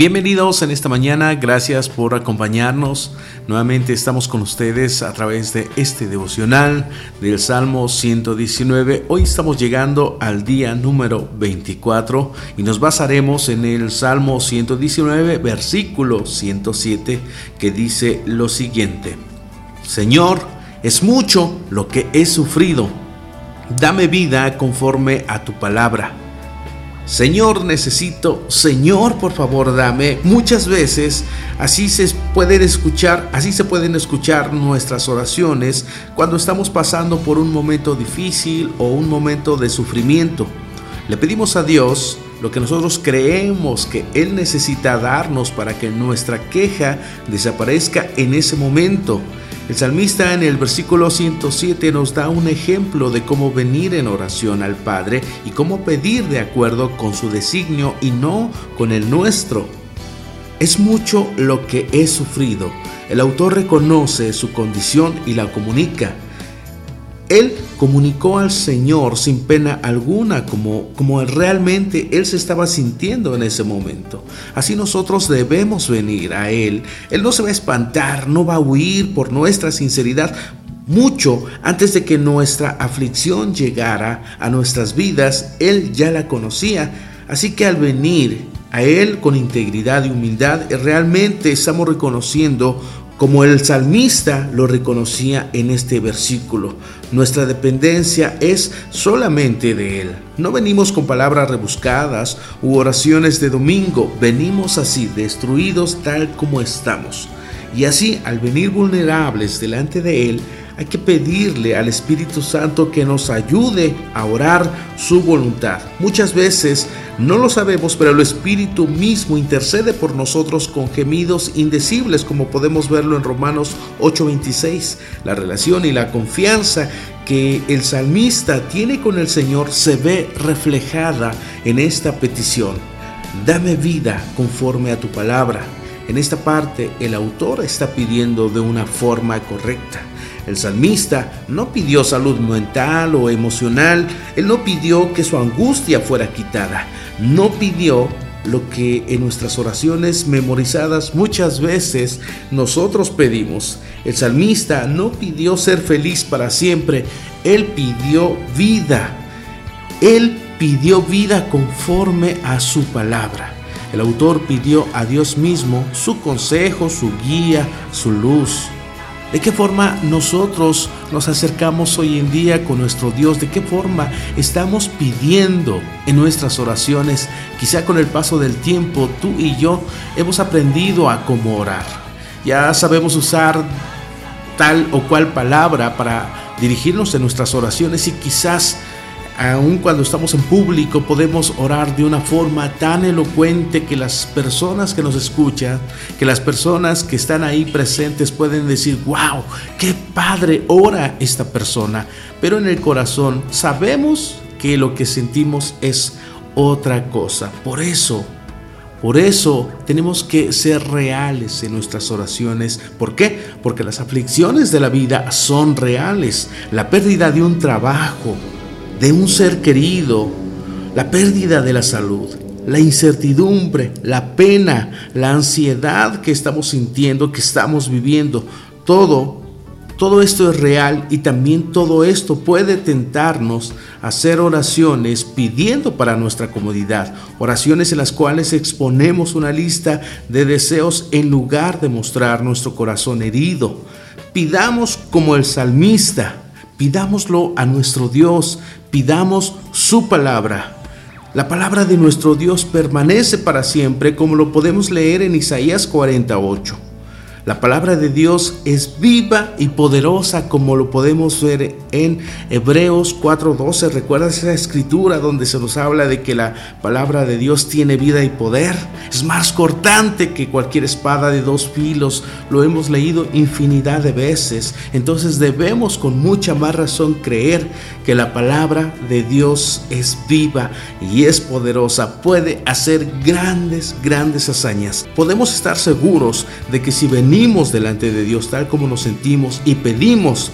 Bienvenidos en esta mañana, gracias por acompañarnos. Nuevamente estamos con ustedes a través de este devocional del Salmo 119. Hoy estamos llegando al día número 24 y nos basaremos en el Salmo 119, versículo 107, que dice lo siguiente. Señor, es mucho lo que he sufrido. Dame vida conforme a tu palabra. Señor, necesito, Señor, por favor, dame. Muchas veces así se pueden escuchar, así se pueden escuchar nuestras oraciones cuando estamos pasando por un momento difícil o un momento de sufrimiento. Le pedimos a Dios lo que nosotros creemos que Él necesita darnos para que nuestra queja desaparezca en ese momento. El salmista en el versículo 107 nos da un ejemplo de cómo venir en oración al Padre y cómo pedir de acuerdo con su designio y no con el nuestro. Es mucho lo que he sufrido. El autor reconoce su condición y la comunica. Él comunicó al Señor sin pena alguna como, como realmente Él se estaba sintiendo en ese momento. Así nosotros debemos venir a Él. Él no se va a espantar, no va a huir por nuestra sinceridad. Mucho antes de que nuestra aflicción llegara a nuestras vidas, Él ya la conocía. Así que al venir a Él con integridad y humildad, realmente estamos reconociendo como el salmista lo reconocía en este versículo. Nuestra dependencia es solamente de Él. No venimos con palabras rebuscadas u oraciones de domingo, venimos así, destruidos tal como estamos. Y así, al venir vulnerables delante de Él, hay que pedirle al Espíritu Santo que nos ayude a orar su voluntad. Muchas veces no lo sabemos, pero el Espíritu mismo intercede por nosotros con gemidos indecibles, como podemos verlo en Romanos 8:26. La relación y la confianza que el salmista tiene con el Señor se ve reflejada en esta petición. Dame vida conforme a tu palabra. En esta parte el autor está pidiendo de una forma correcta. El salmista no pidió salud mental o emocional, él no pidió que su angustia fuera quitada, no pidió lo que en nuestras oraciones memorizadas muchas veces nosotros pedimos. El salmista no pidió ser feliz para siempre, él pidió vida. Él pidió vida conforme a su palabra. El autor pidió a Dios mismo su consejo, su guía, su luz. ¿De qué forma nosotros nos acercamos hoy en día con nuestro Dios? ¿De qué forma estamos pidiendo en nuestras oraciones? Quizá con el paso del tiempo tú y yo hemos aprendido a cómo orar. Ya sabemos usar tal o cual palabra para dirigirnos en nuestras oraciones y quizás aun cuando estamos en público, podemos orar de una forma tan elocuente que las personas que nos escuchan, que las personas que están ahí presentes pueden decir, wow, qué padre ora esta persona. Pero en el corazón sabemos que lo que sentimos es otra cosa. Por eso, por eso tenemos que ser reales en nuestras oraciones. ¿Por qué? Porque las aflicciones de la vida son reales. La pérdida de un trabajo, de un ser querido, la pérdida de la salud, la incertidumbre, la pena, la ansiedad que estamos sintiendo, que estamos viviendo, todo, todo esto es real y también todo esto puede tentarnos a hacer oraciones pidiendo para nuestra comodidad, oraciones en las cuales exponemos una lista de deseos en lugar de mostrar nuestro corazón herido. Pidamos como el salmista, Pidámoslo a nuestro Dios, pidamos su palabra. La palabra de nuestro Dios permanece para siempre, como lo podemos leer en Isaías 48. La palabra de Dios es viva y poderosa como lo podemos ver en Hebreos 4:12. ¿Recuerda esa escritura donde se nos habla de que la palabra de Dios tiene vida y poder? Es más cortante que cualquier espada de dos filos. Lo hemos leído infinidad de veces. Entonces debemos con mucha más razón creer que la palabra de Dios es viva y es poderosa. Puede hacer grandes, grandes hazañas. Podemos estar seguros de que si venimos delante de Dios tal como nos sentimos y pedimos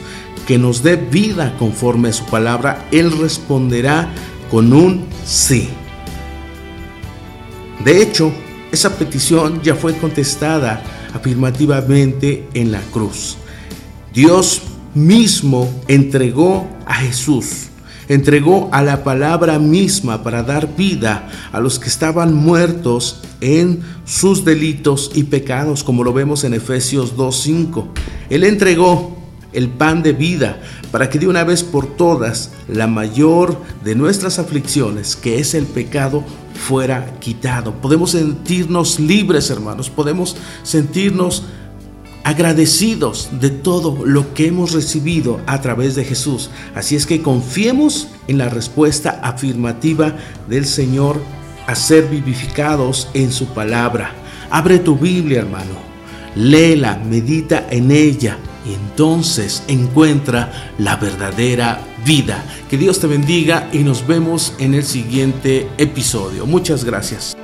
que nos dé vida conforme a su palabra, Él responderá con un sí. De hecho, esa petición ya fue contestada afirmativamente en la cruz. Dios mismo entregó a Jesús, entregó a la palabra misma para dar vida a los que estaban muertos en sus delitos y pecados, como lo vemos en Efesios 2.5. Él entregó el pan de vida para que de una vez por todas la mayor de nuestras aflicciones, que es el pecado, fuera quitado. Podemos sentirnos libres, hermanos, podemos sentirnos agradecidos de todo lo que hemos recibido a través de Jesús. Así es que confiemos en la respuesta afirmativa del Señor a ser vivificados en su palabra. Abre tu Biblia, hermano. Léela, medita en ella y entonces encuentra la verdadera vida. Que Dios te bendiga y nos vemos en el siguiente episodio. Muchas gracias.